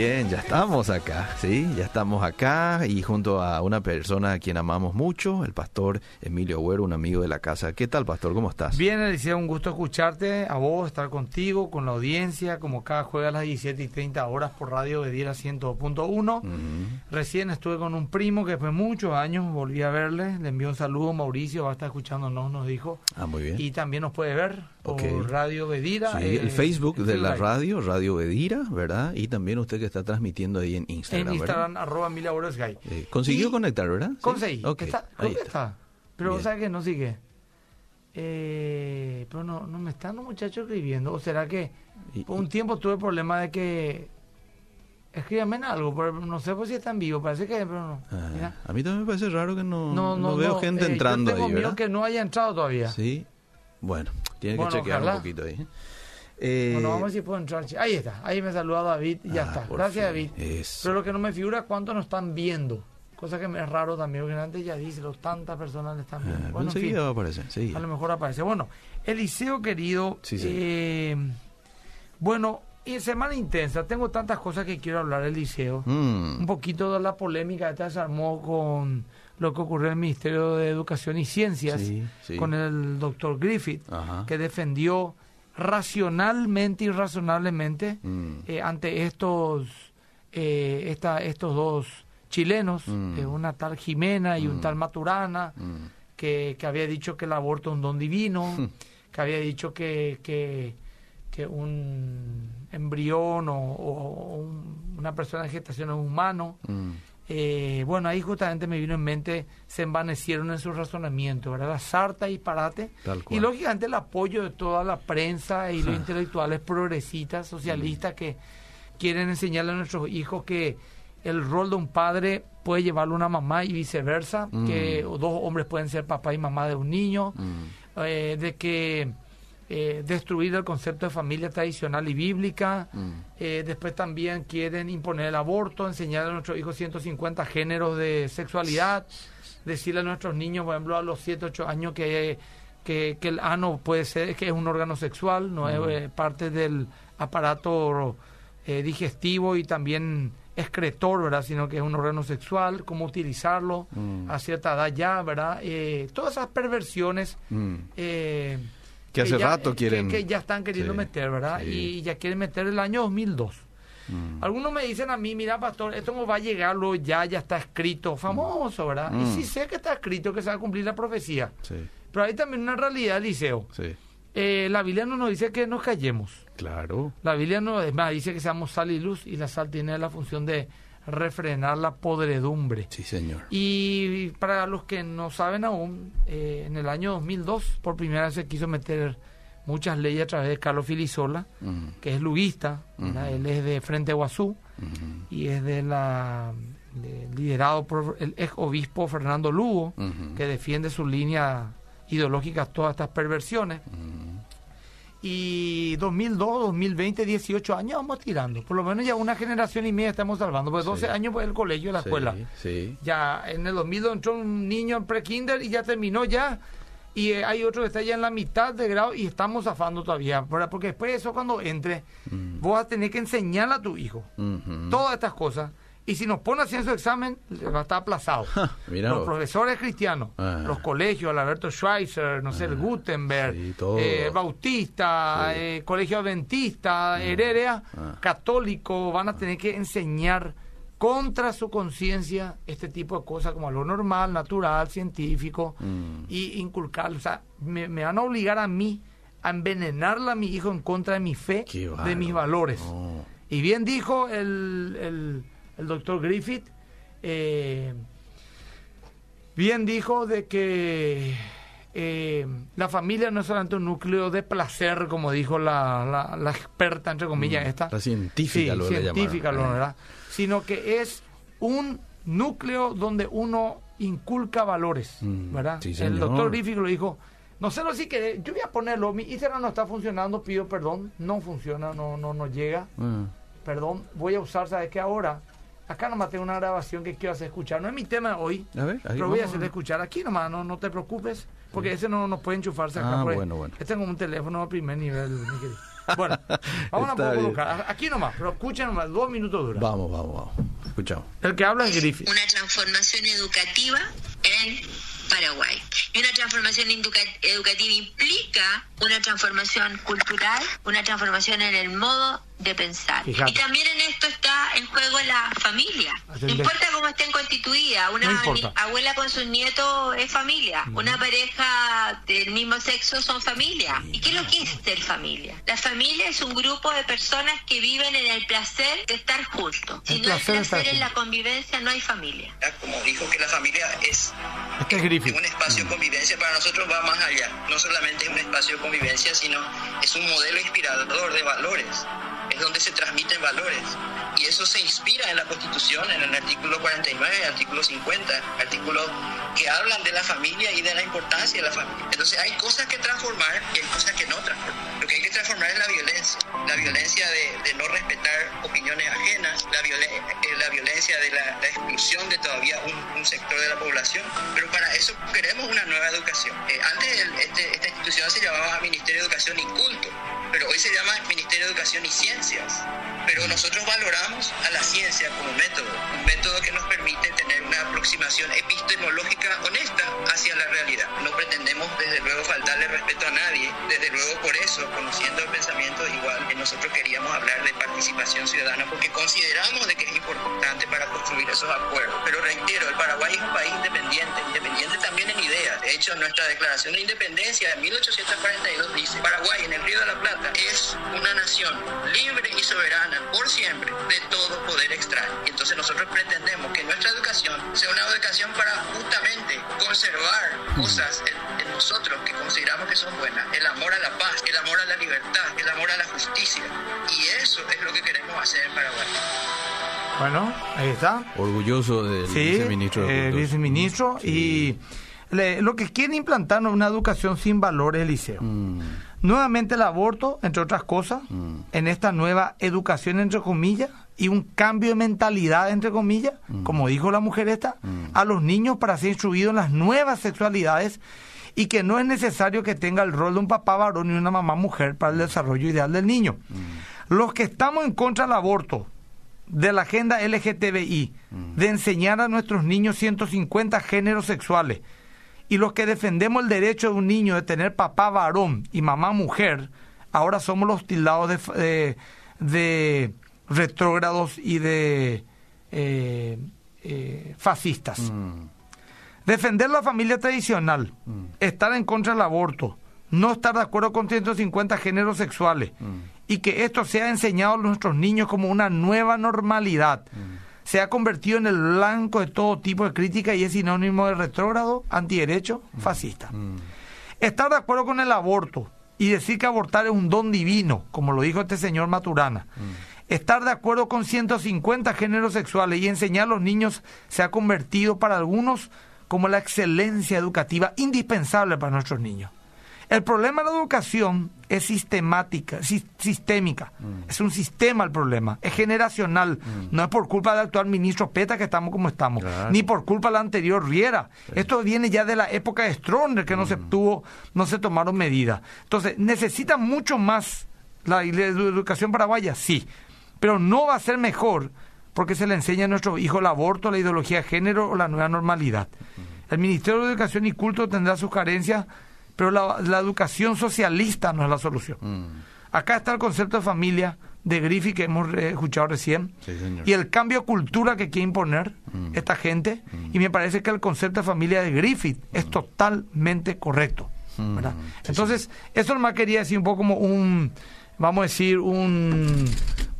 bien, ya estamos acá, sí, ya estamos acá y junto a una persona a quien amamos mucho, el pastor Emilio Agüero, un amigo de la casa. ¿Qué tal, pastor? ¿Cómo estás? Bien, Eliseo, un gusto escucharte, a vos, estar contigo, con la audiencia, como cada jueves a las 17 y 30 horas por Radio Bedira 100.1. Recién estuve con un primo que fue muchos años, volví a verle, le envió un saludo, Mauricio, va a estar escuchándonos, nos dijo. Ah, muy bien. Y también nos puede ver por. Radio Bedira. Sí, eh, el Facebook de la radio, Radio Bedira, ¿verdad? Y también usted que está transmitiendo ahí en Instagram, En Instagram, ¿verdad? arroba Agüero Sky. Eh, consiguió Y- conectar, ¿verdad? Sí. Conseguí. Ok, Está, creo ahí que está. Pero Bien. ¿sabes que No sigue. Eh, pero no, no me están los muchachos escribiendo. ¿O será que Y- por un tiempo tuve problema de que escríbanme en algo? Pero no sé pues si están vivos. Parece que. Pero no. Ah, a mí también me parece raro que no, No, no, no veo gente eh, entrando yo tengo ahí, miedo que no haya entrado todavía. Sí. Bueno, tiene que chequear ojalá. un poquito ahí. Eh, Bueno, vamos a ver si puedo entrar. Ahí está. Ahí me saluda David y ya ah, está. Gracias. David. Eso. Pero lo que no me figura es cuánto nos están viendo. Cosa que me es raro también, porque antes ya dice, los tantas personas le están viendo. Ah, Bueno, en fin. enseguida va a aparecer, sí. A lo mejor aparece. Bueno, Eliseo querido, Sí, sí. eh, bueno, y semana intensa, tengo tantas cosas que quiero hablar, Eliseo. Mm, Un poquito de la polémica que se armó con lo que ocurrió en el Ministerio de Educación y Ciencias, Sí, sí. con el doctor Griffith, Ajá. que defendió racionalmente y razonablemente Mm. eh, ante estos, eh, esta, estos dos chilenos, Mm. eh, una tal Jimena y un Mm. tal Maturana, que, que había dicho que el aborto es un don divino, que había dicho que, que, que un embrión o, o un- una persona en gestación es humano. Mm. Eh, bueno, ahí justamente me vino en mente, se envanecieron en su razonamiento, ¿verdad? La sarta y parate. Y lógicamente el apoyo de toda la prensa y los intelectuales progresistas, socialistas, que quieren enseñarle a nuestros hijos que el rol de un padre puede llevarlo a una mamá y viceversa, Mm. que dos hombres pueden ser papá y mamá de un niño, Mm. eh, de que eh, destruir el concepto de familia tradicional y bíblica. Mm. Eh, después también quieren imponer el aborto, enseñar a nuestros hijos 150 géneros de sexualidad, decirle a nuestros niños, por ejemplo, a los 7, 8 años que, que, que el ano puede ser, que es un órgano sexual, no es eh, parte del aparato eh, digestivo y también excretor, ¿verdad? Sino que es un órgano sexual, cómo utilizarlo Mm. a cierta edad ya, ¿verdad? Eh, todas esas perversiones Mm. eh, Que hace ya- rato quieren- que, que ya están queriendo Sí, meter, ¿verdad? sí. Y ya quieren meter el año 2002. Mm. Algunos me dicen a mí, mira, pastor, esto no va a llegar, lo ya, ya está escrito, famoso, ¿verdad? Mm. Y sí sé que está escrito que se va a cumplir la profecía. Sí, Pero hay también una realidad, Liceo. sí. Eh, la Biblia no nos dice que nos callemos. Claro. La Biblia no, es más, dice que seamos sal y luz y la sal tiene la función de refrenar la podredumbre. Sí, señor. Y para los que no saben aún, eh, en el año 2002 por primera vez se quiso meter muchas leyes a través de Carlos Filisola, que es luguista, él es de Frente Guazú y es de la de- liderado por el ex obispo Fernando Lugo, que defiende su línea ideológica todas estas perversiones. Y 2002, 2020, 18 años vamos tirando. Por lo menos ya una generación y media estamos salvando. Pues 12 Sí. años fue el colegio, la Sí, escuela. Sí. Ya en el 2002 entró un niño en pre-kinder y ya terminó ya. Y eh, hay otro que está ya en la mitad de grado y estamos zafando todavía. ¿verdad? Porque después de eso, cuando entre, Mm. vos vas a tener que enseñarle a tu hijo Ujú. todas estas cosas. Y si nos pone así en su examen, le va a estar aplazado. Los profesores cristianos, Ah. los colegios, el Alberto Schweitzer, no sé, el Gutenberg, sí, eh, Bautista, Sí. eh, Colegio Adventista, Heredia, Ah. católico, van a tener que enseñar contra su conciencia este tipo de cosas como lo normal, natural, científico, Mm. y inculcar, o sea, me, me van a obligar a mí a envenenarle a mi hijo en contra de mi fe, de mis valores. No. Y bien dijo el, el, el doctor Griffith, eh, bien dijo de que eh, la familia no es solamente un núcleo de placer, como dijo la, la, la experta, entre comillas, Mm, esta. la científica Sí, lo científica, lo, ¿verdad? Sino que es un núcleo donde uno inculca valores, Mm, ¿verdad? sí, el doctor Griffith lo dijo, no sé lo si que yo voy a ponerlo, mi Instagram no está funcionando, pido perdón, no funciona, no, no, no llega Ah, perdón, voy a usar, ¿sabes qué? Ahora, acá nomás tengo una grabación que quiero hacer escuchar. No es mi tema hoy, A ver, ahí pero voy a hacer escuchar aquí nomás, no, no te preocupes, porque ese no, no puede enchufarse acá. Ah, bueno, bueno. Este es como un teléfono de primer nivel, mi querido. Bueno, vamos a colocar. Aquí nomás, pero escuchen nomás, dos minutos dura. Vamos, vamos, vamos. Escuchamos. El que habla es Griffith. Una transformación educativa en Paraguay. Y una transformación educativa implica una transformación cultural, una transformación en el modo de pensar. Y también en esto está en juego la familia. No importa cómo estén constituidas, una abuela con sus nietos es familia, una pareja del mismo sexo son familia. ¿Y qué es lo que es ser familia? La familia es un grupo de personas que viven en el placer de estar juntos. Si no hay placer en la convivencia, no hay familia. Como dijo que la familia es, este un espacio de convivencia, para nosotros va más allá. No solamente es un espacio de convivencia, sino es un modelo inspirador de valores es donde se transmiten valores. Y eso se inspira en la Constitución, en el artículo 49, artículo 50, artículos que hablan de la familia y de la importancia de la familia. Entonces hay cosas que transformar y hay cosas que no transformar. Lo que hay que transformar es la violencia. La violencia de, no respetar opiniones ajenas, la, eh, la violencia de la, exclusión de todavía un, sector de la población. Pero para eso queremos una nueva educación. Eh, antes este, esta institución se llamaba Ministerio de Educación y Culto, pero hoy se llama Ministerio de Educación y Ciencia pero nosotros valoramos a la ciencia como método, un método que nos permite tener una aproximación epistemológica honesta hacia la realidad. No pretendemos desde luego faltarle respeto a nadie, desde luego por eso, conociendo el pensamiento igual, nosotros queríamos hablar de participación ciudadana porque consideramos de que es importante para construir esos acuerdos. Pero reitero, el Paraguay es un país independiente, independiente también en ideas. De hecho, nuestra declaración de independencia de 1842 dice, Paraguay en el Río de la Plata es una nación libre y soberana por siempre de todo poder extraño. Y entonces nosotros pretendemos que nuestra educación sea una educación para justamente conservar cosas en, nosotros que consideramos que son buenas, el amor a la paz, el amor a la libertad, el amor a la justicia. Y eso es lo que queremos hacer en Paraguay. Bueno, ahí está. Orgulloso del viceministro. De viceministro y lo que quiere implantar es una educación sin valores, Eliseo. Mm. Nuevamente el aborto, entre otras cosas, mm. en esta nueva educación, entre comillas, y un cambio de mentalidad, entre comillas, mm. como dijo la mujer esta, a los niños para ser instruidos en las nuevas sexualidades y que no es necesario que tenga el rol de un papá varón y una mamá mujer para el desarrollo ideal del niño. Los que estamos en contra del aborto, de la agenda LGTBI, de enseñar a nuestros niños 150 géneros sexuales, y los que defendemos el derecho de un niño de tener papá varón y mamá mujer, ahora somos los tildados de, de, retrógrados y de eh, eh, fascistas. Mm. Defender la familia tradicional, mm. estar en contra del aborto, no estar de acuerdo con 150 géneros sexuales mm. y que esto sea enseñado a nuestros niños como una nueva normalidad se ha convertido en el blanco de todo tipo de crítica y es sinónimo de retrógrado, antiderecho, mm. fascista. Mm. Estar de acuerdo con el aborto y decir que abortar es un don divino, como lo dijo este señor Maturana. Mm. Estar de acuerdo con 150 géneros sexuales y enseñar a los niños se ha convertido para algunos como la excelencia educativa indispensable para nuestros niños. El problema de la educación es sistemática, sistémica. Mm. Es un sistema el problema, es generacional. Mm. No es por culpa del actual ministro Peta que estamos como estamos, ni por culpa de la anterior Riera. Esto viene ya de la época de Stroner que no se mm. tuvo, no se tomaron medidas. Entonces, necesita mucho más la, educación paraguaya, sí, pero no va a ser mejor porque se le enseña a nuestro hijo el aborto, la ideología de género o la nueva normalidad. El Ministerio de Educación y Culto tendrá sus carencias pero la, educación socialista no es la solución. Mm. Acá está el concepto de familia de Griffith que hemos escuchado recién y el cambio de cultura que quiere imponer mm. esta gente y me parece que el concepto de familia de Griffith es mm. totalmente correcto. Entonces, eso nomás quería decir un poco como un, vamos a decir, un,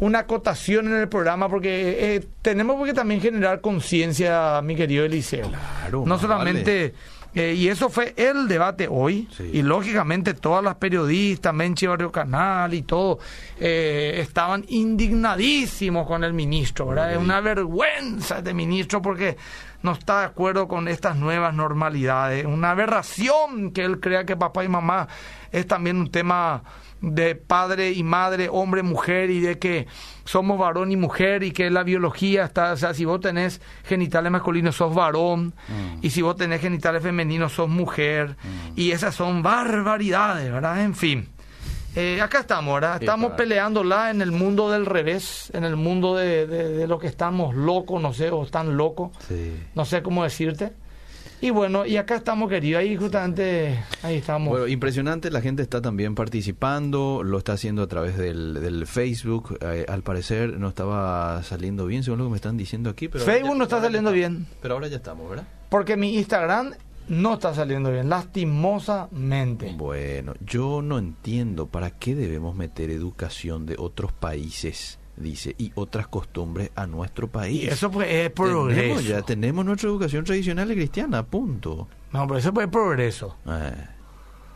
una acotación en el programa, porque eh, tenemos que también generar conciencia, mi querido Eliseo. no solamente... Eh, y eso fue el debate hoy. Y lógicamente todas las periodistas, Menchi Barrio Canal y todo, eh, estaban indignadísimos con el ministro. ¿verdad? Es una vergüenza este ministro porque no está de acuerdo con estas nuevas normalidades. Una aberración que él crea que papá y mamá es también un tema de padre y madre, hombre, mujer, y de que somos varón y mujer, y que la biología está, o sea, si vos tenés genitales masculinos, sos varón, mm. y si vos tenés genitales femeninos, sos mujer, mm. y esas son barbaridades, ¿verdad? En fin. Eh, acá estamos, ¿verdad? Sí, Estamos claro. peleándola en el mundo del revés, en el mundo de, de, de lo que estamos locos, no sé, o están locos, Sí. no sé cómo decirte. Y bueno, y acá estamos, querido, ahí justamente, ahí estamos. Bueno, impresionante, la gente está también participando, lo está haciendo a través del, del Facebook. Eh, al parecer no estaba saliendo bien, según lo que me están diciendo aquí. Pero Facebook ya- no está saliendo bien. Pero ahora ya estamos, ¿verdad? Porque mi Instagram no está saliendo bien, lastimosamente. Bueno, yo no entiendo para qué debemos meter educación de otros países, dice, y otras costumbres a nuestro país. Y eso pues es tenemos progreso. ya, tenemos nuestra educación tradicional y cristiana, punto. No, pero eso pues es progreso. Eh,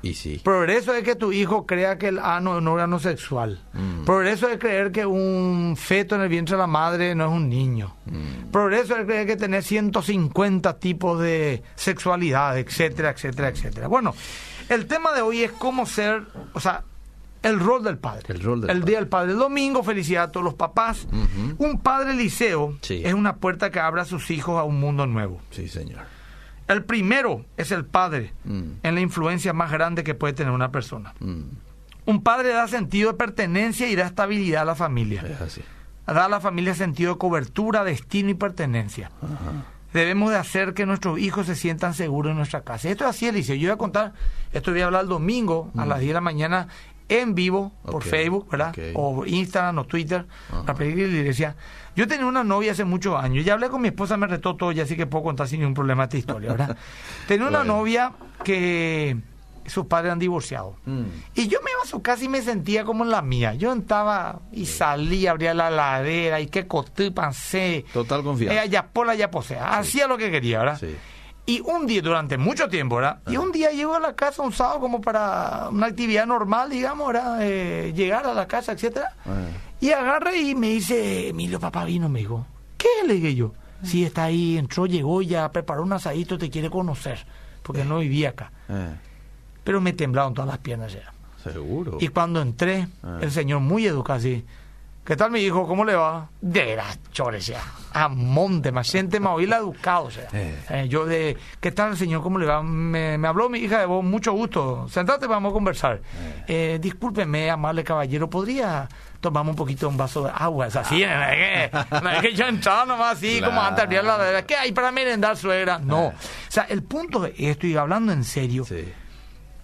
y sí. Progreso es que tu hijo crea que el ano es un órgano sexual. Mm. Progreso es creer que un feto en el vientre de la madre no es un niño. Mm. Progreso es creer que tener 150 tipos de sexualidad, etcétera, etcétera, etcétera. Bueno, el tema de hoy es cómo ser, o sea, el rol del padre. El rol del el padre. día del padre. El domingo, felicidad a todos los papás. Un padre liceo Sí. es una puerta que abre a sus hijos a un mundo nuevo. Sí, señor. El primero es el padre Mm. en la influencia más grande que puede tener una persona. Mm, Un padre da sentido de pertenencia y da estabilidad a la familia. es así. Da a la familia sentido de cobertura, destino y pertenencia. Ajá. Debemos de hacer que nuestros hijos se sientan seguros en nuestra casa. Esto es así, Eliseo. Yo voy a contar, esto voy a hablar el domingo a las 10 de la mañana en vivo por. Ok, Facebook, ¿verdad? O Instagram o Twitter, Ajá. para pedir la iglesia. Yo tenía una novia hace muchos años. Ya hablé con mi esposa, me retó todo, ya así que puedo contar sin ningún problema esta historia, ¿verdad? tenía una Bueno. novia que sus padres han divorciado. Mm. Y yo me iba a su casa y me sentía como en la mía. Yo entraba y salía, abría la ladera y que coté, pancé. Total confianza. Eh, ya pola, ya posea. Hacía lo que quería, ¿verdad? Sí. Y un día, durante mucho tiempo, ¿verdad? Y un día llego a la casa un sábado como para una actividad normal, digamos, ¿verdad? Eh, llegar a la casa, etcétera. Ah. Y agarré y me dice, Emilio, papá vino, me dijo. ¿Qué? Le dije yo. Sí, está ahí, entró, llegó, ya preparó un asadito, te quiere conocer. Porque no vivía acá. Eh, Pero me temblaron todas las piernas ya. seguro. Y cuando entré, el señor muy educado así. ¿Qué tal mi hijo? ¿Cómo le va? De las chores ya. A monte, más gente más oíla educado, o sea. Eh. Eh, yo de, ¿qué tal señor? ¿Cómo le va? Me, me habló mi hija de vos, mucho gusto. Sentate, vamos a conversar. Eh, discúlpeme, amable caballero, ¿podría tomarme un poquito un vaso de agua? Es así, que, no es que yo entraba nomás así, como antes abría la. ¿Qué hay para merendar, suegra? No. O sea, el punto de esto, y hablando en serio, Sí,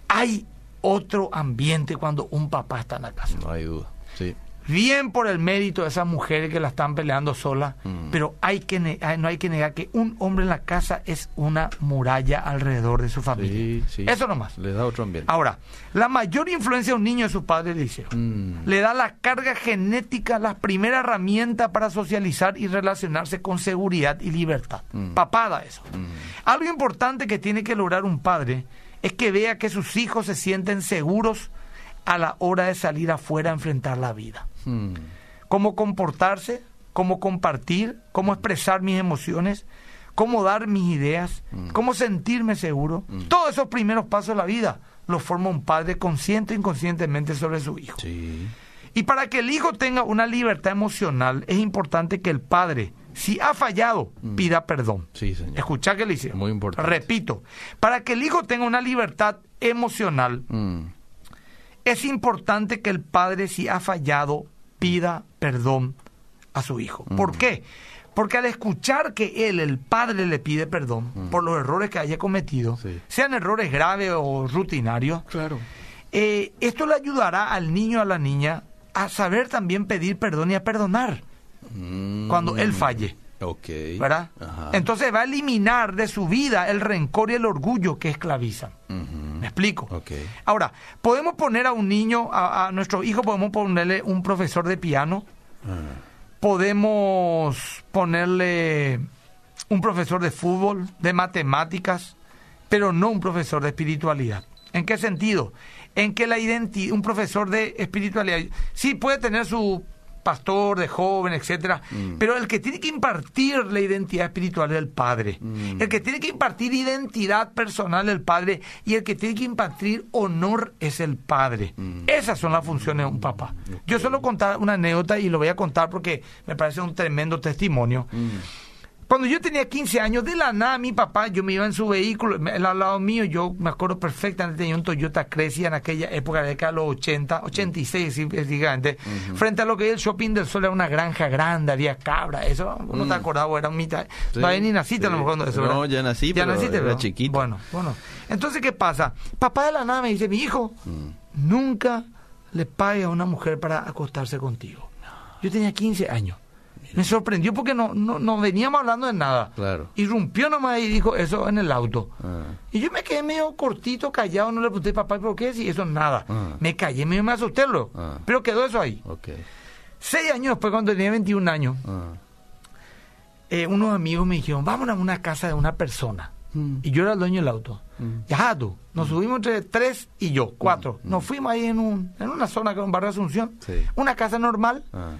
hay otro ambiente cuando un papá está en la casa. no hay duda. Sí. Bien por el mérito de esas mujeres que la están peleando sola, Mm. pero hay que no hay que negar que un hombre en la casa es una muralla alrededor de su familia. Sí, sí. Eso nomás. Le da otro ambiente. Ahora, la mayor influencia de un niño es su padre, Eliseo. Mm. Le da la carga genética, la primera herramienta para socializar y relacionarse con seguridad y libertad. Mm. Papá da eso. Algo importante que tiene que lograr un padre es que vea que sus hijos se sienten seguros a la hora de salir afuera a enfrentar la vida. Mm. Cómo comportarse, cómo compartir, cómo expresar mis emociones, cómo dar mis ideas, cómo sentirme seguro. Todos esos primeros pasos de la vida los forma un padre consciente e inconscientemente sobre su hijo. Sí. Y para que el hijo tenga una libertad emocional, es importante que el padre, si ha fallado, pida perdón. Sí, señor. Escucha que le. Muy importante. Repito, para que el hijo tenga una libertad emocional. Es importante que el padre, si ha fallado, pida perdón a su hijo. ¿Por qué? Porque al escuchar que él, el padre, le pide perdón por los errores que haya cometido, Sí. sean errores graves o rutinarios, Claro. eh, esto le ayudará al niño o a la niña a saber también pedir perdón y a perdonar Mm. cuando él falle, Ok. ¿verdad? Ajá. Entonces va a eliminar de su vida el rencor y el orgullo que esclavizan. ¿Me explico? Ok. Ahora, podemos poner a un niño, a, a nuestro hijo, podemos ponerle un profesor de piano, Ah. podemos ponerle un profesor de fútbol, de matemáticas, pero no un profesor de espiritualidad. ¿En qué sentido? En que la identidad, un profesor de espiritualidad, sí puede tener su pastor de joven, etcétera, pero el que tiene que impartir la identidad espiritual es el padre. El que tiene que impartir identidad personal es el padre y el que tiene que impartir honor es el padre. Esas son las funciones de un papá. Yo solo contar una anécdota y lo voy a contar porque me parece un tremendo testimonio. Cuando yo tenía 15 años, de la nada, mi papá, yo me iba en su vehículo, al lado mío, yo me acuerdo perfectamente, tenía un Toyota Crecia en aquella época, de década de los 80, 86 específicamente. Frente a lo que es el shopping del sol, era una granja grande, había cabra, eso, no te acordabas, era un mitad. Sí, Todavía ni naciste a lo sí. mejor cuando eso. No, ¿verdad? ya nací, pero era ¿verdad? chiquito. Bueno, bueno. Entonces, ¿qué pasa? Papá de la nada me dice, mi hijo, nunca le pague a una mujer para acostarse contigo. Yo tenía 15 años. Me sorprendió porque no, no, no veníamos hablando de nada. Claro. Irrumpió nomás y dijo eso en el auto. Ah. Y yo me quedé medio cortito, callado, no le pregunté, papá, ¿por qué? Si eso nada. Ah. Me callé, medio me asusté. Ah. pero quedó eso ahí. Seis años después, cuando tenía 21 años, eh, unos amigos me dijeron, vamos a una casa de una persona. Mm. Y yo era el dueño del auto. Mm. Ya tú. Nos subimos entre tres y yo, cuatro. Nos fuimos ahí en, un, en una zona que es un barrio de Asunción. Sí. Una casa normal. Ah.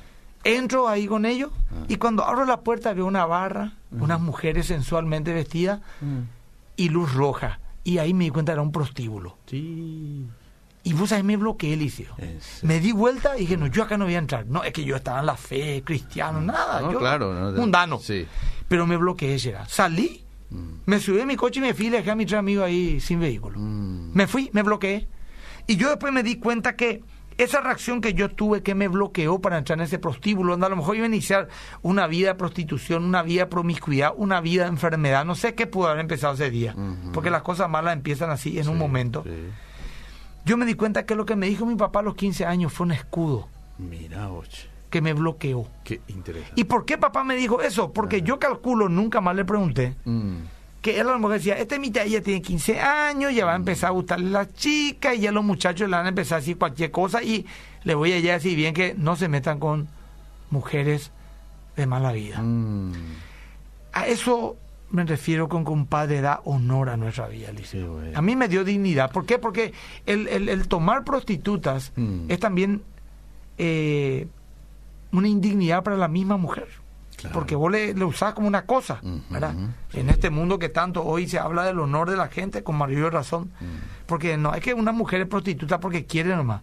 Entro ahí con ellos Ah. y cuando abro la puerta veo una barra, unas mujeres sensualmente vestidas Mm. y luz roja. Y ahí me di cuenta era un prostíbulo. Sí. Y vos ahí me bloqueé, Eliseo. En serio. Me di vuelta y dije, no, yo acá no voy a entrar. No, es que yo estaba en la fe, cristiano, nada. No, yo, claro, no, mundano. sí. Pero me bloqueé, Gerard. Salí, Mm. me subí a mi coche y me fui y dejé a mi tres amigos ahí sin vehículo. Mm. Me fui, me bloqueé. Y yo después me di cuenta que esa reacción que yo tuve que me bloqueó para entrar en ese prostíbulo, donde a lo mejor iba a iniciar una vida de prostitución, una vida de promiscuidad, una vida de enfermedad, no sé qué pudo haber empezado ese día, porque las cosas malas empiezan así en un momento. sí. Yo me di cuenta que lo que me dijo mi papá a los 15 años fue un escudo Mira, oche. que me bloqueó. Qué interesante. ¿Y por qué papá me dijo eso? Porque yo calculo, nunca más le pregunté, Mm. Que él a lo mejor decía, este mitad ella tiene 15 años, ya va a empezar a gustarle la chica y ya los muchachos le van a empezar a decir cualquier cosa y le voy a ya decir bien que no se metan con mujeres de mala vida. Mm. A eso me refiero con que un padre da honor a nuestra vida, Liceo. bueno. A mí me dio dignidad. ¿Por qué? Porque el, el- el tomar prostitutas Mm. es también eh, una indignidad para la misma mujer. Claro. Porque vos le, le usás como una cosa, ¿verdad? sí. En este mundo que tanto hoy se habla del honor de la gente, con mayor razón. Porque no es que una mujer es prostituta porque quiere nomás.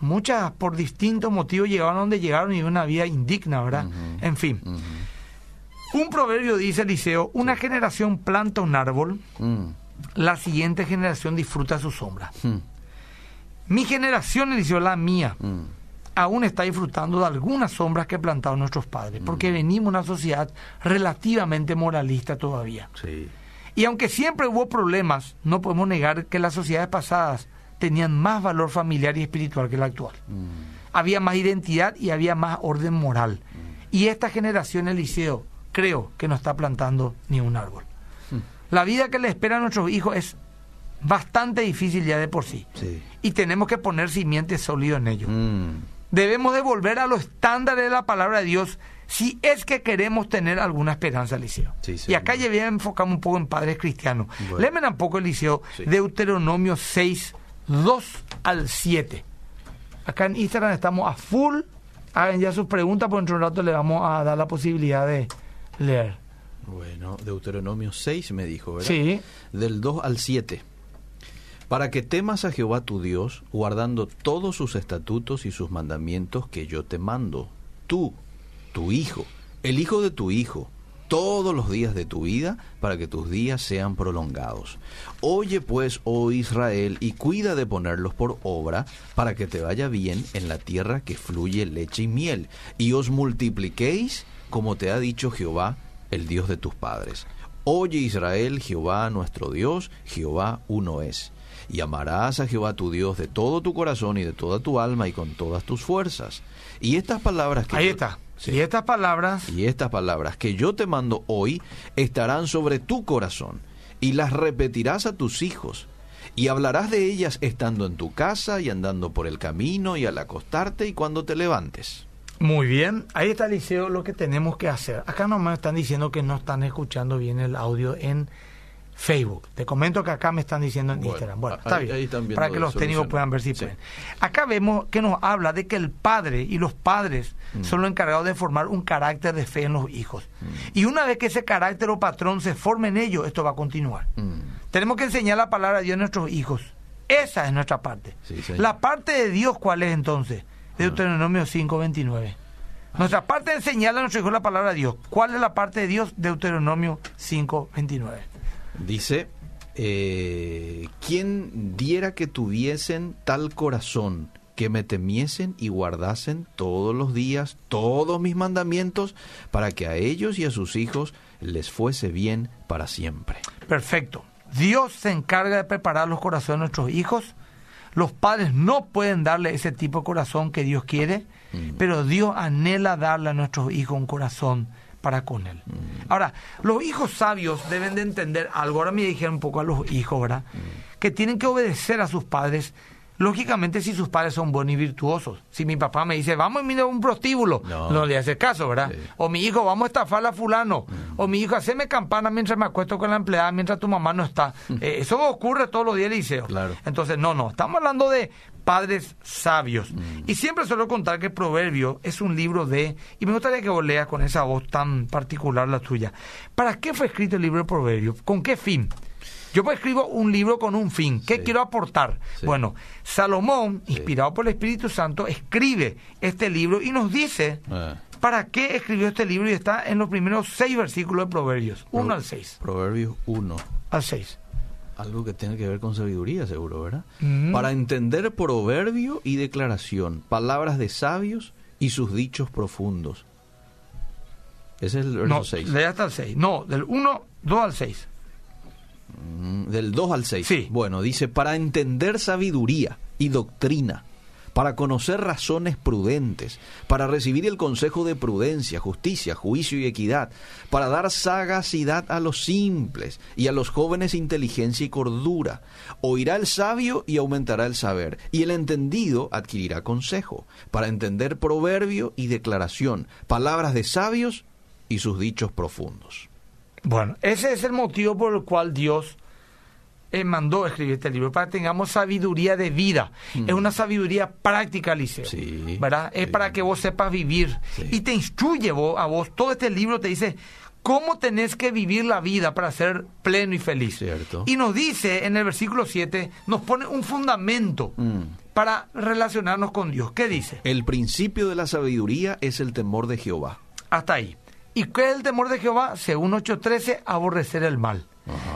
Muchas, por distintos motivos, llegaron donde llegaron y una vida indigna, ¿verdad? En fin. Un proverbio dice, Eliseo, una generación planta un árbol, Mm. la siguiente generación disfruta su sombra. Mm. Mi generación, Eliseo, la mía, Mm. Aún está disfrutando de algunas sombras que plantaron nuestros padres, porque venimos de una sociedad relativamente moralista todavía. Sí. Y aunque siempre hubo problemas, no podemos negar que las sociedades pasadas tenían más valor familiar y espiritual que la actual. Mm. Había más identidad y había más orden moral. Y esta generación, Eliseo, creo que no está plantando ni un árbol. La vida que le espera a nuestros hijos es bastante difícil ya de por sí. Sí. Y tenemos que poner simientes sólidos en ello. Debemos de volver a los estándares de la palabra de Dios si es que queremos tener alguna esperanza, Eliseo. Sí, y señor. acá ya voy a enfocarme un poco en padres cristianos. Bueno. Léeme un poco, Eliseo, Sí. Deuteronomio 6, 2 al 7. Acá en Instagram estamos a full. Hagan ya sus preguntas, por dentro de un rato le vamos a dar la posibilidad de leer. Bueno, Deuteronomio 6 me dijo, ¿verdad? Sí. Del 2 al 7. Para que temas a Jehová tu Dios, guardando todos sus estatutos y sus mandamientos que yo te mando, tú, tu hijo, el hijo de tu hijo, todos los días de tu vida, para que tus días sean prolongados. Oye pues, oh Israel, y cuida de ponerlos por obra, para que te vaya bien en la tierra que fluye leche y miel, y os multipliquéis, como te ha dicho Jehová, el Dios de tus padres. Oye Israel, Jehová nuestro Dios, Jehová uno es. Y amarás a Jehová tu Dios de todo tu corazón y de toda tu alma y con todas tus fuerzas. Y estas palabras que Ahí yo- está. Sí. Y estas palabras, y estas palabras que yo te mando hoy estarán sobre tu corazón, y las repetirás a tus hijos, y hablarás de ellas estando en tu casa y andando por el camino y al acostarte y cuando te levantes. muy bien. Ahí está, Eliseo, lo que tenemos que hacer. Acá nomás están diciendo que no están escuchando bien el audio en Facebook. Te comento que acá me están diciendo en Bueno, Instagram. Bueno, está ahí bien. para que los técnicos puedan ver si Sí. pueden. Acá vemos que nos habla de que el padre y los padres Mm. son los encargados de formar un carácter de fe en los hijos. Y una vez que ese carácter o patrón se forme en ellos, esto va a continuar. Mm. Tenemos que enseñar la palabra de Dios a nuestros hijos. Esa es nuestra parte. Sí, la parte de Dios, ¿cuál es entonces? Deuteronomio 5:29. Nuestra parte es enseñarle a nuestro hijo la palabra de Dios. ¿Cuál es la parte de Dios? Deuteronomio 5, 29. Dice, eh, ¿quién diera que tuviesen tal corazón que me temiesen y guardasen todos los días todos mis mandamientos para que a ellos y a sus hijos les fuese bien para siempre? Perfecto. Dios se encarga de preparar los corazones de nuestros hijos. Los padres no pueden darle ese tipo de corazón que Dios quiere, mm. pero Dios anhela darle a nuestros hijos un corazón para con Él. Mm. Ahora, los hijos sabios deben de entender algo. Ahora me dijeron un poco a los hijos, ¿verdad? Mm. Que tienen que obedecer a sus padres Lógicamente, si sus padres son buenos y virtuosos. Si mi papá me dice, vamos a mirar un prostíbulo, no, le hace caso, ¿verdad? O mi hijo, vamos a estafar a fulano. O mi hijo, haceme campana mientras me acuesto con la empleada, mientras tu mamá no está. Eh, eso ocurre todos los días, Liceo. Claro. Entonces, no, no. Estamos hablando de padres sabios. Mm. Y siempre suelo contar que Proverbio es un libro de... Y me gustaría que vos leas con esa voz tan particular la tuya. ¿Para qué fue escrito el libro de Proverbio? ¿Con qué fin? Yo pues escribo un libro con un fin. ¿Qué quiero aportar? Bueno, Salomón, inspirado por el Espíritu Santo, escribe este libro y nos dice ah. para qué escribió este libro y está en los primeros seis versículos de Proverbios, 1 al 6. Proverbios 1 al 6. Algo que tiene que ver con sabiduría, seguro, ¿verdad? Mm. Para entender proverbio y declaración, palabras de sabios y sus dichos profundos. Ese es el verso no, 6. hasta el 6. No, del 1, 2 al 6. Mm, del 2 al 6. Sí. Bueno, dice, para entender sabiduría y doctrina, para conocer razones prudentes, para recibir el consejo de prudencia, justicia, juicio y equidad, para dar sagacidad a los simples y a los jóvenes inteligencia y cordura. Oirá el sabio y aumentará el saber, y el entendido adquirirá consejo, para entender proverbio y declaración, palabras de sabios y sus dichos profundos. Bueno, ese es el motivo por el cual Dios eh, mandó escribir este libro, para que tengamos sabiduría de vida. Es una sabiduría práctica, Liceo. ¿verdad? Es para que vos sepas vivir. Y te instruye vos, a vos. Todo este libro te dice cómo tenés que vivir la vida para ser pleno y feliz. Y nos dice en el versículo 7, nos pone un fundamento. Mm. Para relacionarnos con Dios. ¿Qué dice? El principio de la sabiduría es el temor de Jehová. Hasta ahí. ¿Y qué es el temor de Jehová? Según 8.13, aborrecer el mal.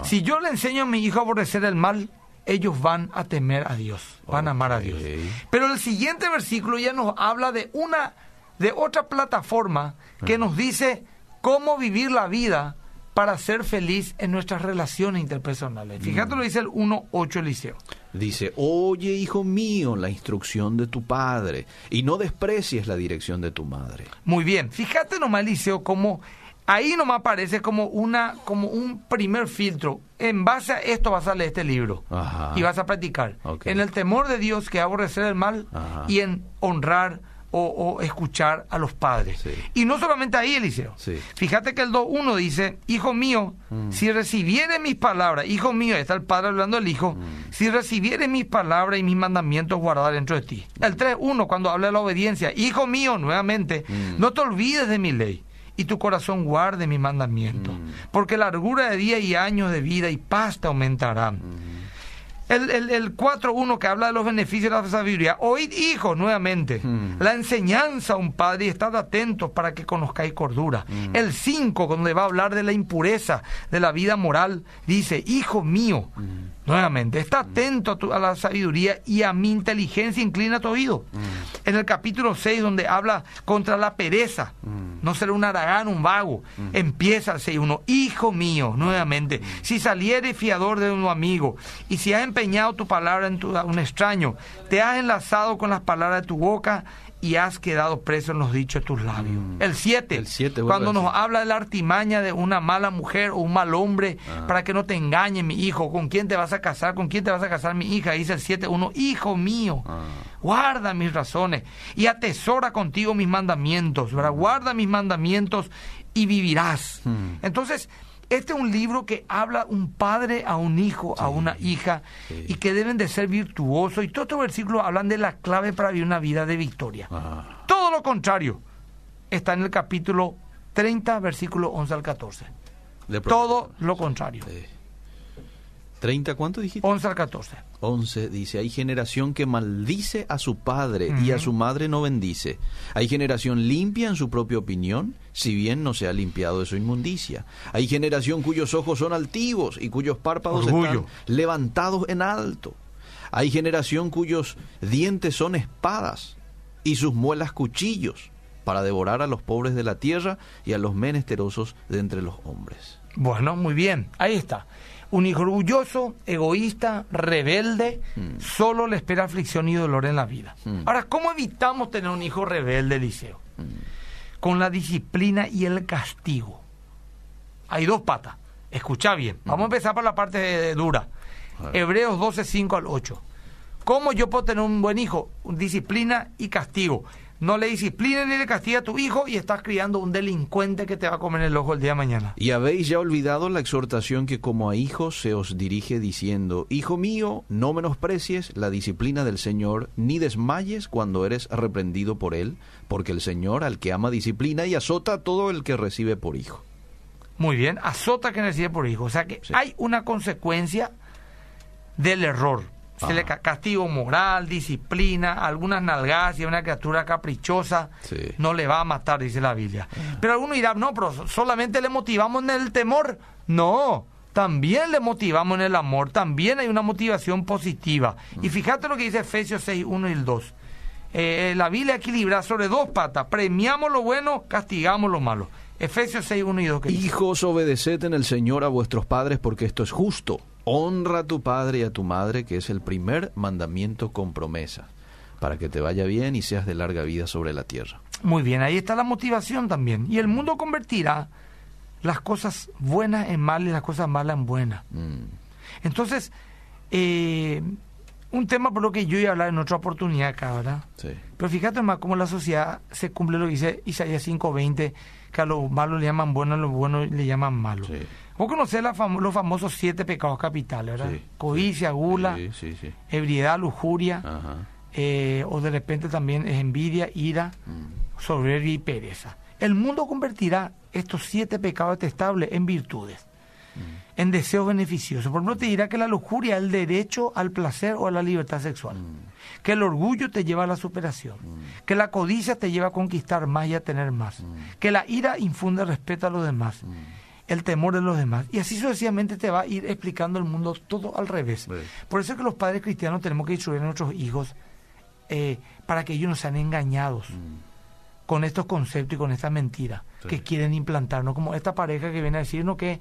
Si yo le enseño a mi hijo a aborrecer el mal, ellos van a temer a Dios, van a amar a Dios. Pero el siguiente versículo ya nos habla de una, de otra plataforma que nos dice cómo vivir la vida para ser feliz en nuestras relaciones interpersonales. Mm. Fíjate lo dice el 1.8 Eliseo. Dice, oye hijo mío la instrucción de tu padre y no desprecies la dirección de tu madre. Muy bien, fíjate nomás Eliseo como ahí nomás aparece como una como un primer filtro. En base a esto vas a leer este libro y vas a practicar. En el temor de Dios que aborrecer el mal y en honrar o, escuchar a los padres. Y no solamente ahí, Eliseo. Fíjate que el 2.1 dice, hijo mío, mm. si recibiere mis palabras, hijo mío, está el padre hablando al hijo, mm. si recibiere mis palabras y mis mandamientos guardar dentro de ti. El 3.1 cuando habla de la obediencia, hijo mío, nuevamente, mm. no te olvides de mi ley y tu corazón guarde mi mandamiento, porque largura de día y años de vida y paz te aumentarán. El, el, el 4.1 que habla de los beneficios de la sabiduría. Oíd, hijos, nuevamente, hmm. la enseñanza a un padre y estad atentos para que conozcáis cordura. Hmm. El 5, donde va a hablar de la impureza, de la vida moral, dice, hijo mío. Nuevamente, está atento a, a, la sabiduría y a mi inteligencia, inclina tu oído. En el capítulo 6, donde habla contra la pereza, no ser un aragán, un vago, empieza el 6.1, hijo mío, nuevamente, si saliere fiador de un amigo y si ha empeñado tu palabra en tu, un extraño, te has enlazado con las palabras de tu boca y has quedado preso en los dichos de tus labios. Mm. El 7, cuando nos habla de la artimaña de una mala mujer o un mal hombre ah. para que no te engañe mi hijo, con quién te vas a casar, con quién te vas a casar mi hija, dice el 7, uno, hijo mío, ah. guarda mis razones y atesora contigo mis mandamientos, ¿verdad? guarda mis mandamientos y vivirás. Mm. Entonces, este es un libro que habla un padre a un hijo, a una hija, y que deben de ser virtuosos. Y todos estos versículos hablan de la clave para vivir una vida de victoria. Todo lo contrario está en el capítulo 30, versículo 11 al 14. Todo lo contrario. 30, ¿cuánto dijiste? 11 al 14. 11 dice, hay generación que maldice a su padre y a su madre no bendice. Hay generación limpia en su propia opinión, si bien no se ha limpiado de su inmundicia. Hay generación cuyos ojos son altivos y cuyos párpados Orgullo. están levantados en alto. Hay generación cuyos dientes son espadas y sus muelas cuchillos para devorar a los pobres de la tierra y a los menesterosos de entre los hombres. Bueno, muy bien, ahí está. Un hijo orgulloso, egoísta, rebelde, solo le espera aflicción y dolor en la vida. Mm. Ahora, ¿cómo evitamos tener un hijo rebelde, Eliseo? Con la disciplina y el castigo. Hay dos patas. Escucha bien. Vamos a empezar por la parte eh, dura. Hebreos 12, 5 al 8. ¿Cómo yo puedo tener un buen hijo? Disciplina y castigo. No le disciplina ni le castiga a tu hijo y estás criando un delincuente que te va a comer el ojo el día de mañana. Y habéis ya olvidado la exhortación que como a hijos se os dirige diciendo, Hijo mío, no menosprecies la disciplina del Señor, ni desmayes cuando eres reprendido por Él, porque el Señor al que ama disciplina y azota a todo el que recibe por hijo. Muy bien, azota que recibe por hijo. O sea que Sí. hay una consecuencia del error. Se le ca- castigo moral, disciplina, algunas nalgadas y una criatura caprichosa Sí. no le va a matar, dice la Biblia. Pero alguno dirá, no, pero so- solamente le motivamos en el temor. No, también le motivamos en el amor, también hay una motivación positiva. Y fíjate lo que dice Efesios 6, 1 y el 2. Eh, la Biblia equilibra sobre dos patas. Premiamos lo bueno, castigamos lo malo. Efesios 6, 1 y 2. ¿qué dice? Hijos, obedeced en el Señor a vuestros padres, porque esto es justo. Honra a tu padre y a tu madre, que es el primer mandamiento con promesa, para que te vaya bien y seas de larga vida sobre la tierra. Muy bien, ahí está la motivación también. Y el mundo convertirá las cosas buenas en malas y las cosas malas en buenas. Mm, Entonces, eh, un tema por lo que yo iba a hablar en otra oportunidad acá, ¿verdad? sí. Pero fíjate más cómo la sociedad se cumple lo que dice Isaías 5:20, que a lo malo le llaman bueno, a lo bueno le llaman malo. Sí. Vos conocés la fam- los famosos siete pecados capitales, ¿verdad? Sí, Codicia, gula, Sí, sí, sí. ebriedad, lujuria, Ajá. eh, o de repente también es envidia, ira, Mm. soberbia y pereza. El mundo convertirá estos siete pecados detestables en virtudes, en deseos beneficiosos. Por ejemplo, te dirá que la lujuria es el derecho al placer o a la libertad sexual, que el orgullo te lleva a la superación, que la codicia te lleva a conquistar más y a tener más, que la ira infunde respeto a los demás, el temor de los demás. Y así sucesivamente te va a ir explicando el mundo todo al revés. Sí. Por eso es que los padres cristianos tenemos que instruir a nuestros hijos eh, para que ellos no sean engañados con estos conceptos y con esta mentira Sí. que quieren implantarnos, como esta pareja que viene a decirnos que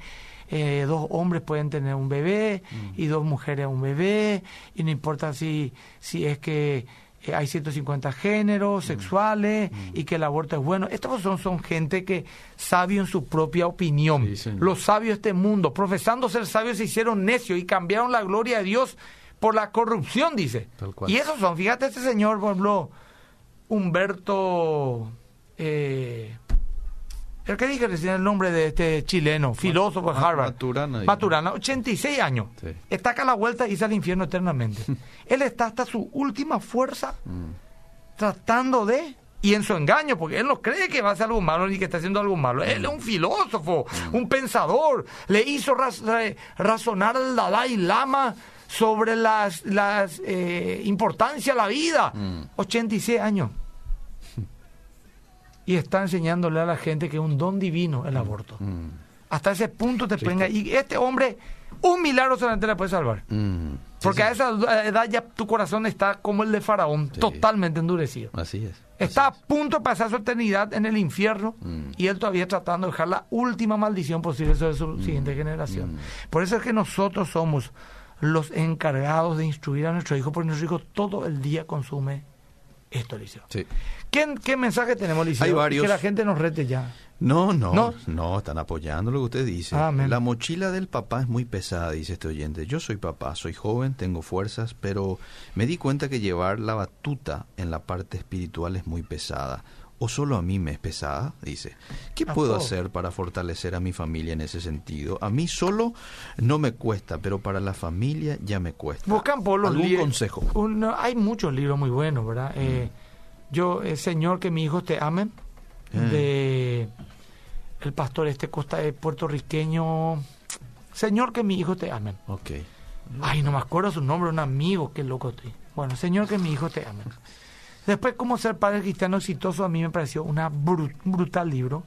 eh, dos hombres pueden tener un bebé y dos mujeres un bebé, y no importa si, si es que eh, hay 150 géneros sexuales y que el aborto es bueno. Estos son, son gente que sabio en su propia opinión. Sí. Los sabios de este mundo, profesando ser sabios, se hicieron necios y cambiaron la gloria de Dios por la corrupción, dice. Y esos son, fíjate, este señor, por ejemplo, Humberto, eh, el que dije recién el nombre de este chileno, filósofo de Harvard. Maturana, dijo. Maturana, 86 años. Sí. Está acá a la vuelta y irse al infierno eternamente. Él está hasta su última fuerza Mm. tratando de y en su engaño, porque él no cree que va a hacer algo malo ni que está haciendo algo malo. Él es un filósofo, un pensador. Le hizo raz- ra- razonar al Dalai Lama sobre las, las eh, importancia de la vida. 86 años. Y está enseñándole a la gente que es un don divino el aborto. Mm. Hasta ese punto te pueden... Y este hombre, un milagro solamente le puede salvar. Mm. Porque Sí, a esa edad ya tu corazón está como el de Faraón, Sí. totalmente endurecido. sí. Así es. Está a punto de pasar su eternidad en el infierno Mm. y él todavía tratando de dejar la última maldición posible sobre su Mm. siguiente generación. Por eso es que nosotros somos los encargados de instruir a nuestro hijo, porque nuestro hijo todo el día consume esto, Liceo. Sí. ¿Quién, ¿Qué mensaje tenemos, Liceo? Hay varios. Que la gente nos rete ya. No, no, ¿No? no, están apoyando lo que usted dice. Amén. La mochila del papá es muy pesada, dice este oyente. Yo soy papá, soy joven, tengo fuerzas, pero me di cuenta que llevar la batuta en la parte espiritual es muy pesada. ¿O solo a mí me es pesada? Dice. ¿Qué puedo hacer para fortalecer a mi familia en ese sentido? A mí solo no me cuesta, pero para la familia ya me cuesta. Buscan por los ¿Algún consejo? Hay muchos libros muy buenos, ¿verdad? Eh, yo, eh, Señor, que mis hijos te amen, Eh. de el pastor este costa eh, puertorriqueño. Señor, que mis hijos te amen. Ok. Ay, no me acuerdo su nombre, un amigo, qué loco estoy. Bueno, Señor, que mi hijo te ame. Después, cómo ser padre cristiano exitoso, a mí me pareció una bru- un brutal libro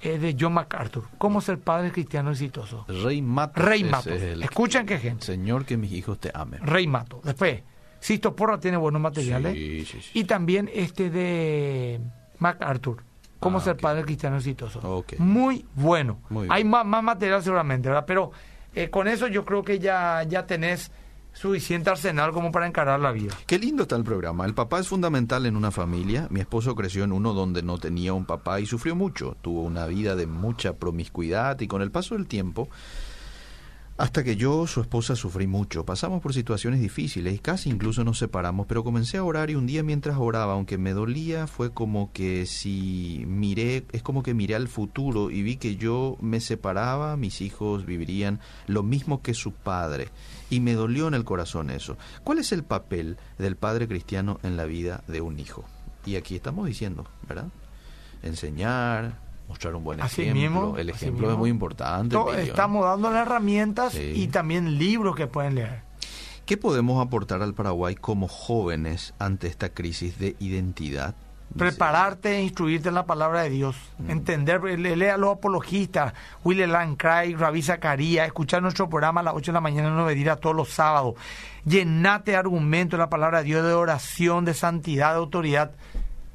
eh, de John MacArthur. Cómo ser padre cristiano exitoso. Rey Mato. Rey Mato. Escuchen qué gente. Señor, que mis hijos te amen. Rey Mato. Después, Sisto Porra tiene buenos materiales. Sí, sí, sí. Y también este de MacArthur. Cómo Ah, ser ok. padre cristiano exitoso. Ok. Muy bueno. Muy. Hay más, más material seguramente, ¿verdad? Pero eh, con eso yo creo que ya, ya tenés suficiente arsenal como para encarar la vida. Qué lindo está el programa. El papá es fundamental en una familia. Mi esposo creció en uno donde no tenía un papá y sufrió mucho. Tuvo una vida de mucha promiscuidad y con el paso del tiempo, hasta que yo, su esposa, sufrí mucho. Pasamos por situaciones difíciles y casi incluso nos separamos, pero comencé a orar y un día mientras oraba, aunque me dolía, fue como que si miré, es como que miré al futuro y vi que yo me separaba, mis hijos vivirían lo mismo que su padre. Y me dolió en el corazón eso. ¿Cuál es el papel del padre cristiano en la vida de un hijo? Y aquí estamos diciendo, ¿verdad? Enseñar, mostrar un buen Así ejemplo. mismo, el ejemplo es muy importante. To- Emilio. Estamos dando las herramientas Sí. y también libros que pueden leer. ¿Qué podemos aportar al Paraguay como jóvenes ante esta crisis de identidad? Prepararte e instruirte en la palabra de Dios. Entender, le- lea a los apologistas, William Lane Craig, Rabí Zacarías, escuchar nuestro programa a las 8 de la mañana en Novedira todos los sábados. Llenate de argumentos en la palabra de Dios, de oración, de santidad, de autoridad.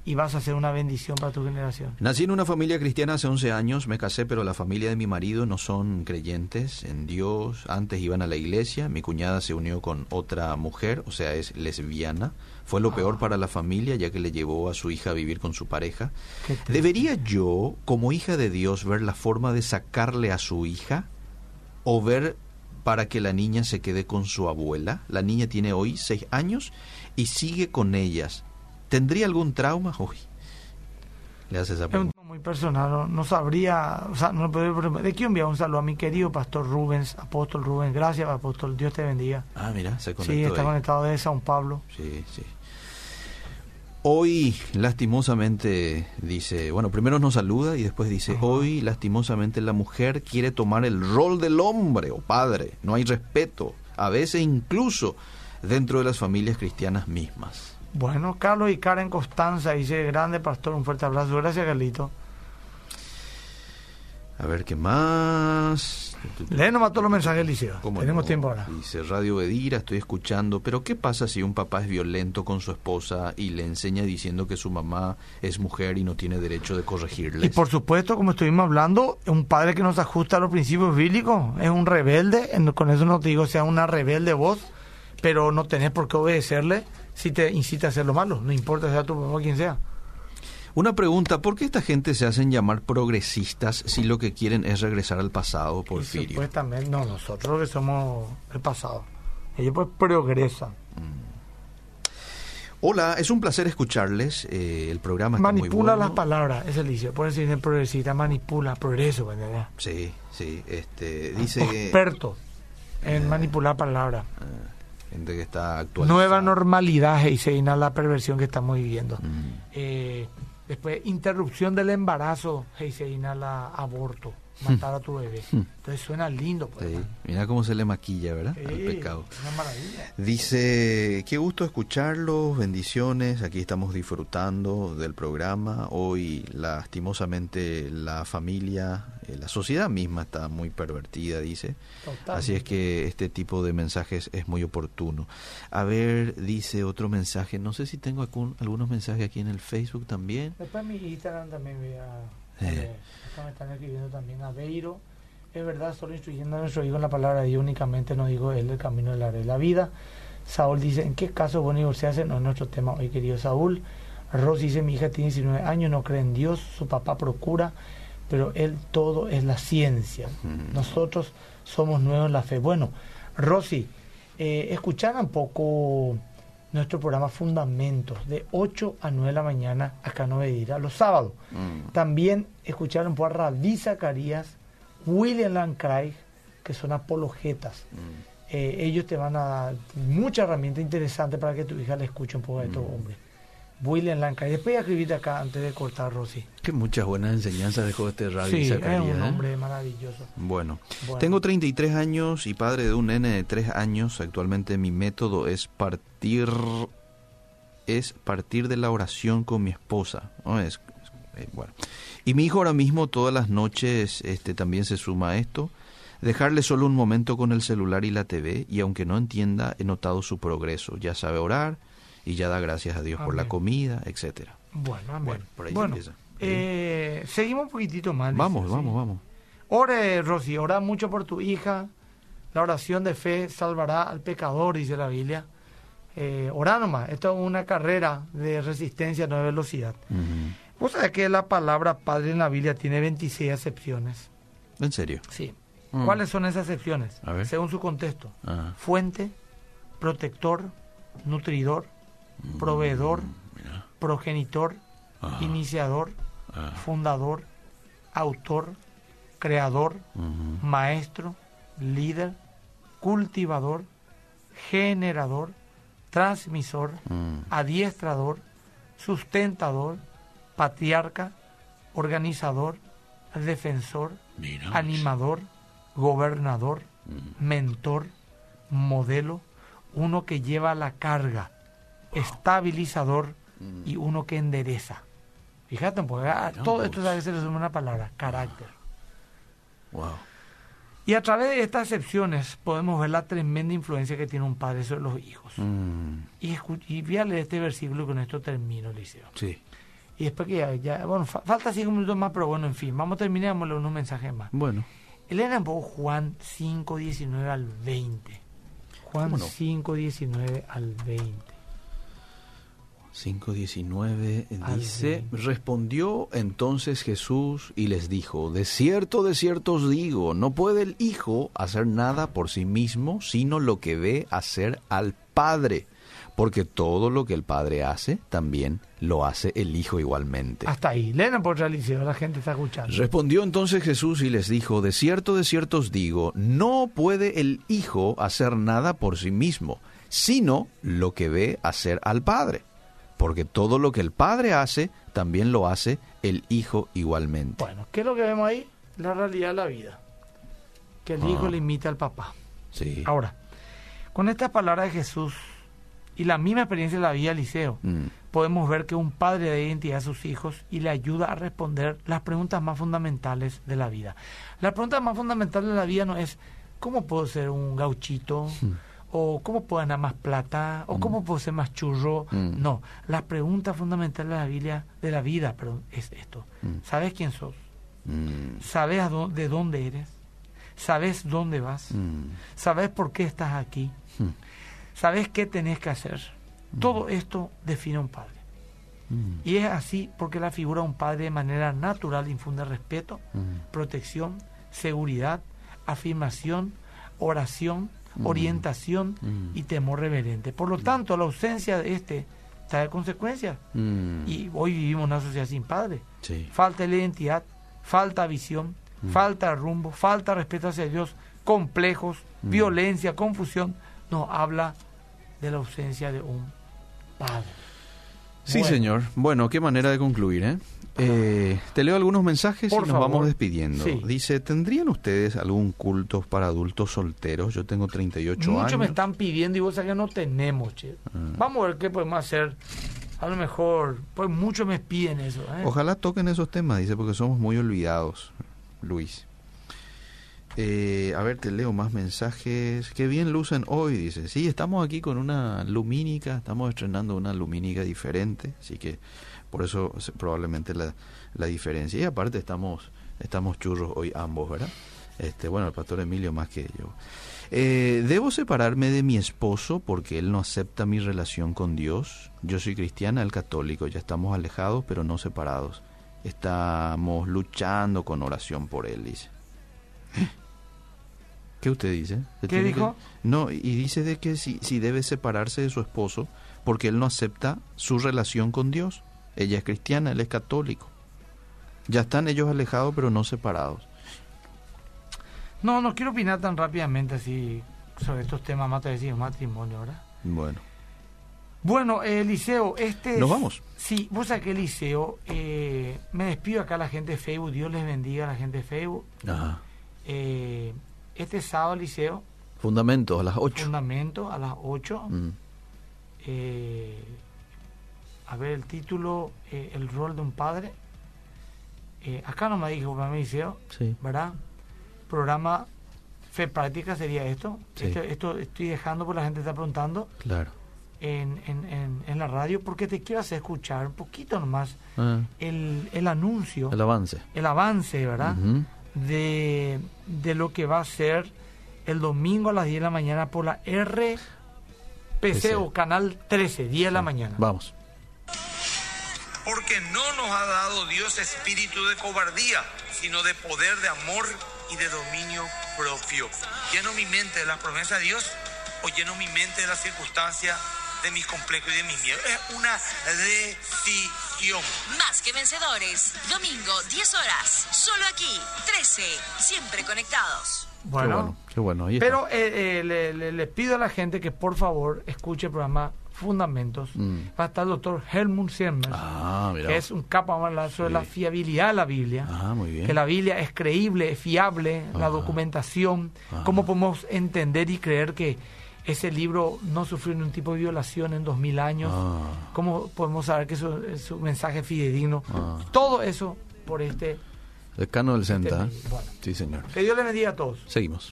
Y vas a ser una bendición para tu generación. Nací en una familia cristiana hace 11 años, me casé, pero la familia de mi marido no son creyentes en Dios. Antes iban a la iglesia, mi cuñada se unió con otra mujer, o sea, es lesbiana. Fue lo peor para la familia, ya que le llevó a su hija a vivir con su pareja. ¿Debería yo, como hija de Dios, ver la forma de sacarle a su hija? ¿O ver para que la niña se quede con su abuela? La niña tiene hoy seis años y sigue con ellas. ¿Tendría algún trauma? Uy, le hace esa Es un pregunta. tema muy personal, no, no sabría, o sea, no puedo- de quiero enviar un saludo a mi querido pastor Rubens, apóstol Rubens, gracias apóstol, Dios te bendiga. Ah, mira, se conectó Sí, está ahí. conectado de San Pablo. Sí, sí. Hoy, lastimosamente, dice, bueno, primero nos saluda y después dice, Ajá. hoy, lastimosamente, la mujer quiere tomar el rol del hombre o padre. No hay respeto, a veces incluso dentro de las familias cristianas mismas. Bueno, Carlos y Karen Constanza dice, grande pastor, un fuerte abrazo. Gracias, Carlito. A ver, ¿qué más? Lee nomás todos los mensajes, Liceo. ¿Cómo Tenemos no? tiempo ahora. Dice Radio Bedira, estoy escuchando, pero ¿qué pasa si un papá es violento con su esposa y le enseña diciendo que su mamá es mujer y no tiene derecho de corregirle? Y por supuesto, como estuvimos hablando, un padre que no se ajusta a los principios bíblicos es un rebelde. Con eso no te digo sea una rebelde vos, pero no tenés por qué obedecerle si te incita a hacer lo malo. No importa sea tu papá quien sea. Una pregunta, ¿por qué esta gente se hacen llamar progresistas si lo que quieren es regresar al pasado, Porfirio? supuestamente, no, nosotros que somos el pasado. Ellos pues progresan. Hola, es un placer escucharles. eh, el programa está muy Manipula bueno. las palabras, es el liceo. Por dicen progresista, manipula, progreso, ¿entendés? Sí, sí, este, dice que Experto en manipular palabras. gente que está actualizada. Nueva normalidad, Heiseina, la perversión que estamos viviendo. Mm. Después, interrupción del embarazo, Heiseina, la aborto, matar a tu bebé. Entonces suena lindo, pues. Hmm. Sí, mira cómo se le maquilla, ¿verdad? Sí, Al pecado. Una maravilla. Dice, qué gusto escucharlos, bendiciones, aquí estamos disfrutando del programa. Hoy, lastimosamente, la familia, eh, la sociedad misma está muy pervertida, dice. Totalmente. Así es que este tipo de mensajes es muy oportuno. A ver, dice otro mensaje, no sé si tengo algún- algunos mensajes aquí en el Facebook también. Después mi Instagram también voy a... Eh. Me están escribiendo también a Beiro. Es verdad, solo instruyendo a nuestro hijo en la palabra de Dios únicamente no digo él el camino de la, de la vida. Saúl dice, ¿en qué caso vos divorciarse? No es nuestro tema hoy, querido Saúl. Rosy dice, mi hija tiene 19 años, no cree en Dios, su papá procura, pero él todo es la ciencia. Mm. Nosotros somos nuevos en la fe. Bueno, Rosy, eh, escuchar un poco nuestro programa Fundamentos de 8 a 9 de la mañana acá en Novedira, los sábados. Mm. También escucharon por Rabí Zacarías, William Lane Craig, que son apologetas. Mm. Eh, ellos te van a dar mucha herramienta interesante para que tu hija le escuche un poco a estos hombres. William Lanca. Y después ya escribiste acá antes de cortar, Rosy. Que muchas buenas enseñanzas dejó este radio. Sí, es un ¿eh? hombre maravilloso. Bueno. Bueno. tengo 33 años y padre de un nene de 3 años. Actualmente mi método es partir es partir de la oración con mi esposa. ¿no? Es, eh, bueno. Y mi hijo ahora mismo todas las noches este, también se suma a esto. Dejarle solo un momento con el celular y la TV y aunque no entienda, he notado su progreso. Ya sabe orar y ya da gracias a Dios por la comida, etcétera. Bueno, amén. Bueno, por ahí Bueno, empieza. eh, seguimos un poquitito más. Vamos, vamos, vamos. Ore, Rosy, ora mucho por tu hija. La oración de fe salvará al pecador, dice la Biblia. Eh, orá nomás. Esto es una carrera de resistencia, no de velocidad. Ujú. Vos sabés que la palabra padre en la Biblia tiene 26 acepciones. ¿En serio? Sí. Mm. ¿Cuáles son esas acepciones? A ver. Según su contexto. Fuente, protector, nutridor, proveedor, mira. progenitor, iniciador, fundador, autor, creador, maestro, líder, cultivador, generador, transmisor, Mm. adiestrador, sustentador, patriarca, organizador, defensor, Mira. animador, gobernador, Mm. mentor, modelo, uno que lleva la carga, estabilizador Mm. y uno que endereza. Fíjate, porque a Mira todo vos. esto a veces le suma una palabra, carácter. Wow. Y a través de estas excepciones podemos ver la tremenda influencia que tiene un padre sobre los hijos. Mm, Y, y voy a leer este versículo y con esto termino, Liceo. Sí. Y después que ya, ya- bueno, fa- falta cinco minutos más, pero bueno, en fin, vamos a terminar, vamos a leer unos mensajes más. Bueno. Elena un poco Juan 5, 19 al 20. Juan ¿Cómo no? 5, 19 al 20. 5.19 Al dice, respondió entonces Jesús y les dijo, de cierto, de cierto os digo, no puede el Hijo hacer nada por sí mismo, sino lo que ve hacer al Padre, porque todo lo que el Padre hace, también lo hace el Hijo igualmente. Hasta ahí. Elena por Liceo, la gente está escuchando. Respondió entonces Jesús y les dijo, de cierto, de cierto os digo, no puede el Hijo hacer nada por sí mismo, sino lo que ve hacer al Padre. Porque todo lo que el Padre hace, también lo hace el Hijo igualmente. Bueno, ¿qué es lo que vemos ahí? La realidad de la vida. Que el Ah. hijo le imita al papá. Sí. Ahora, con estas palabras de Jesús y la misma experiencia de la vida de Liceo, Mm, podemos ver que un padre da identidad a sus hijos y le ayuda a responder las preguntas más fundamentales de la vida. La pregunta más fundamental de la vida no es ¿cómo puedo ser un gauchito? ¿O cómo puedo ganar más plata? ¿O cómo puedo ser más churro? Mm. No, la pregunta fundamental de la, Biblia, de la vida perdón, es esto. Mm. ¿Sabes quién sos? mm, ¿Sabes a dó- de dónde eres? ¿Sabes dónde vas? mm, ¿Sabes por qué estás aquí? mm, ¿Sabes qué tenés que hacer? Todo esto define a un padre. mm, Y es así porque la figura de un padre de manera natural infunde respeto, mm. protección, seguridad, afirmación, oración, Mm. Orientación Mm. y temor reverente. Por lo tanto, la ausencia de este trae consecuencias. Mm. Y hoy vivimos una sociedad sin padre. Sí. Falta de identidad, falta visión, Mm. falta de rumbo, falta de respeto hacia Dios, complejos, violencia, confusión. Nos habla de la ausencia de un padre. Sí, Bueno. señor. Bueno, qué manera de concluir, ¿eh? Eh, te leo algunos mensajes Por y nos favor. vamos despidiendo. Sí. Dice, ¿tendrían ustedes algún culto para adultos solteros? Yo tengo 38 Muchos años. me están pidiendo y vos sabés que no tenemos, che. Mm. Vamos a ver qué podemos hacer. A lo mejor, pues muchos me piden eso. ¿eh? Ojalá toquen esos temas, dice, porque somos muy olvidados, Luis. Eh, a ver, te leo más mensajes. Qué bien lucen hoy, dice. Sí, estamos aquí con una lumínica, estamos estrenando una lumínica diferente, así que por eso probablemente la, la diferencia. Y aparte estamos, estamos churros hoy ambos, ¿verdad? Este, bueno, el pastor Emilio más que yo. Eh, ¿Debo separarme de mi esposo porque él no acepta mi relación con Dios? Yo soy cristiana, él católico, ya estamos alejados pero no separados. Estamos luchando con oración por él, dice. ¿Qué usted dice? ¿Se ¿Qué dijo? que- No, y dice de que si, si debe separarse de su esposo porque él no acepta su relación con Dios. Ella es cristiana, él es católico. Ya están ellos alejados pero no separados. No, no quiero opinar tan rápidamente así sobre estos temas más matrimonio, ¿verdad? Bueno. Bueno, eh, Eliseo, este... ¿Nos vamos? Sí, vos sabés que Eliseo, eh, me despido acá a la gente de Facebook, Dios les bendiga a la gente de Facebook. Ajá. Eh, este sábado, Eliseo, Fundamentos a las 8. Fundamento a las 8. Mm. Eh, a ver, el título, eh, El rol de un padre. Eh, acá no me dijo, me Eliseo, Sí. ¿verdad? Programa Fe Práctica sería esto. Sí. Esto, esto estoy dejando porque la gente está preguntando Claro. en, en, en, en la radio porque te quiero hacer escuchar un poquito nomás Ah, el, el anuncio, el avance. el avance, ¿verdad? De, de lo que va a ser el domingo a las 10 de la mañana por la RPC PC. o Canal 13, 10 de la mañana. Vamos. Porque no nos ha dado Dios espíritu de cobardía, sino de poder, de amor y de dominio propio. ¿Lleno mi mente de la promesa de Dios o lleno mi mente de las circunstancias, de mis complejos y de mis miedos? Es una decisión. Más que vencedores. Domingo, 10 horas. Solo aquí. 13. Siempre conectados. Qué Bueno. Qué bueno. Pero eh, eh, le, le- le pido a la gente que por favor escuche el programa Fundamentos. Mm. Va a estar el doctor Helmut Siemens, Ah, que es un hablar sobre Sí. la fiabilidad de la Biblia. Ah, muy bien. que la Biblia es creíble, es fiable, la documentación, cómo podemos entender y creer que ese libro no sufrió ningún tipo de violación en dos mil años, Ah. cómo podemos saber que su, su mensaje es fidedigno, todo eso por este, Decano del Senta. Este, bueno. Sí, señor. que Dios le bendiga a todos. Seguimos.